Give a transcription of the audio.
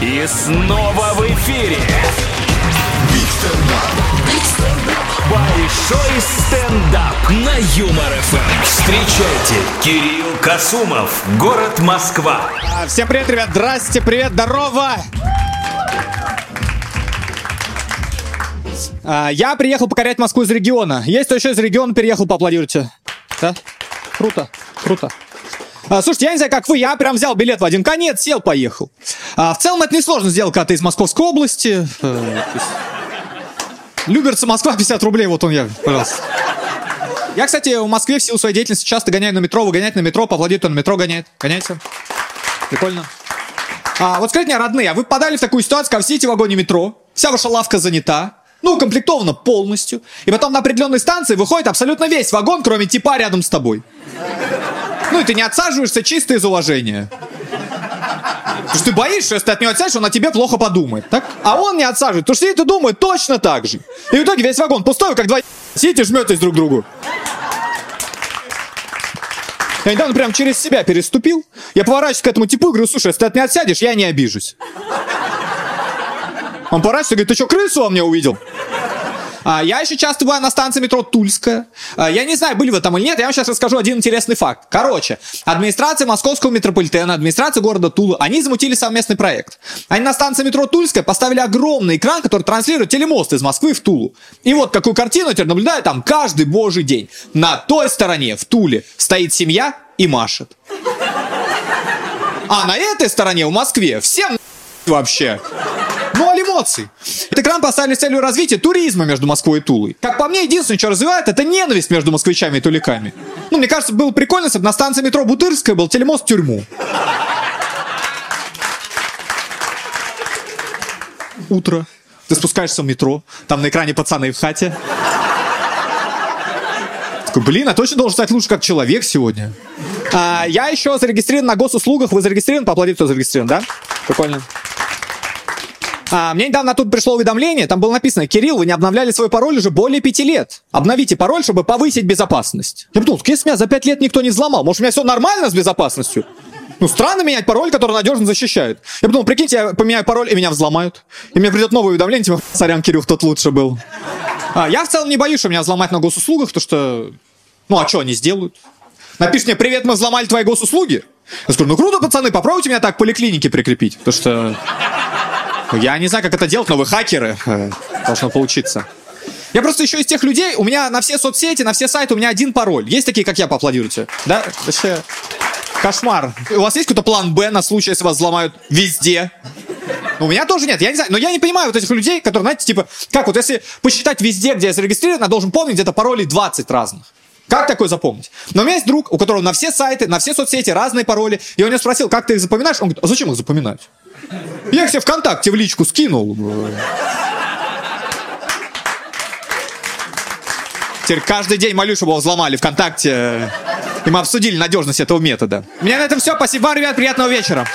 И снова в эфире. Большой стендап на Юмор ФМ. Встречайте, Кирилл Касумов, город Москва. А, Всем привет, ребят, здрасте, привет, здорово! А, Я приехал покорять Москву из региона. Есть кто еще из региона переехал, поаплодируйте. Да? Круто, круто. А, слушайте, я не знаю, как вы, я прям взял билет в один конец, сел, поехал. А, в целом это несложно сделать, когда ты из Московской области. Э, Люберцы, Москва, 50 рублей, вот он я, пожалуйста. Я, кстати, в Москве в силу своей деятельности часто гоняю на метро, вы гоняете на метро, поаплодируйте, он на метро гоняет. Гоняете? Прикольно. А, вот скажите мне, родные, а вы попадали в такую ситуацию, когда вы сидите в вагоне метро, вся ваша лавка занята, ну, укомплектована полностью, и потом на определенной станции выходит абсолютно весь вагон, кроме типа рядом с тобой. Ну, и ты не отсаживаешься чисто из уважения. Потому что ты боишься, если ты от него отсядешь, он о тебе плохо подумает, так? А он не отсаживает, потому что сидит и думает точно так же. И в итоге весь вагон пустой, как два сидите жметесь друг другу. Я недавно прям через себя переступил. Я поворачиваюсь к этому типу и говорю, слушай, если ты от меня отсядешь, я не обижусь. Он поворачивается и говорит, ты что, крысу во мне увидел? А, я еще часто бываю на станции метро Тульская. А, я не знаю, были вы там или нет, я вам сейчас расскажу один интересный факт. Короче, администрация московского метрополитена, администрация города Тула, они замутили совместный проект. Они на станции метро Тульская поставили огромный экран, который транслирует телемост из Москвы в Тулу. И вот какую картину теперь наблюдаю там каждый божий день. На той стороне, в Туле, стоит семья и машет. А на этой стороне, в Москве, всем вообще. Ноль эмоций. Этот экран поставили с целью развития туризма между Москвой и Тулой. Как по мне, единственное, что развивает, это ненависть между москвичами и туликами. Ну, мне кажется, было прикольно, если бы на станции метро Бутырская был телемост в тюрьму. Утро. Ты спускаешься в метро, там на экране пацаны в хате. Такой, блин, а точно должен стать лучше как человек сегодня. А, я еще зарегистрирован на госуслугах. Вы зарегистрирован? Поаплодите, кто зарегистрирован, да? Прикольно. А, мне недавно тут пришло уведомление, там было написано, Кирилл, вы не обновляли свой пароль уже более пяти лет. Обновите пароль, чтобы повысить безопасность. Я подумал, если меня за пять лет никто не взломал, может у меня все нормально с безопасностью? Ну, странно менять пароль, который надежно защищает. Я подумал, прикиньте, я поменяю пароль, и меня взломают. И мне придет новое уведомление, типа, сорян, Кирилл, тот лучше был. А, я в целом не боюсь, что меня взломать на госуслугах, потому что... Ну, а что они сделают? Напишешь мне, привет, мы взломали твои госуслуги. Я скажу, ну круто, пацаны, попробуйте меня так к поликлинике прикрепить. Потому что... Я не знаю, как это делать, но вы хакеры. Э, Должно получиться. Я просто еще из тех людей, у меня на все соцсети, на все сайты у меня один пароль. Есть такие, как я, поаплодируйте? Да? Вообще... Кошмар. У вас есть какой-то план Б на случай, если вас взломают везде? У меня тоже нет, я не знаю, но я не понимаю вот этих людей, которые, знаете, типа, как вот если посчитать везде, где я зарегистрирован, я должен помнить где-то паролей 20 разных. Как такое запомнить? Но у меня есть друг, у которого на все сайты, на все соцсети разные пароли. Я у него спросил, как ты их запоминаешь? Он говорит, а зачем их запоминать? Я их себе ВКонтакте в личку скинул. Теперь каждый день молюсь, чтобы его взломали ВКонтакте. И мы обсудили надежность этого метода. У меня на этом все. Спасибо вам, ребят. Приятного вечера.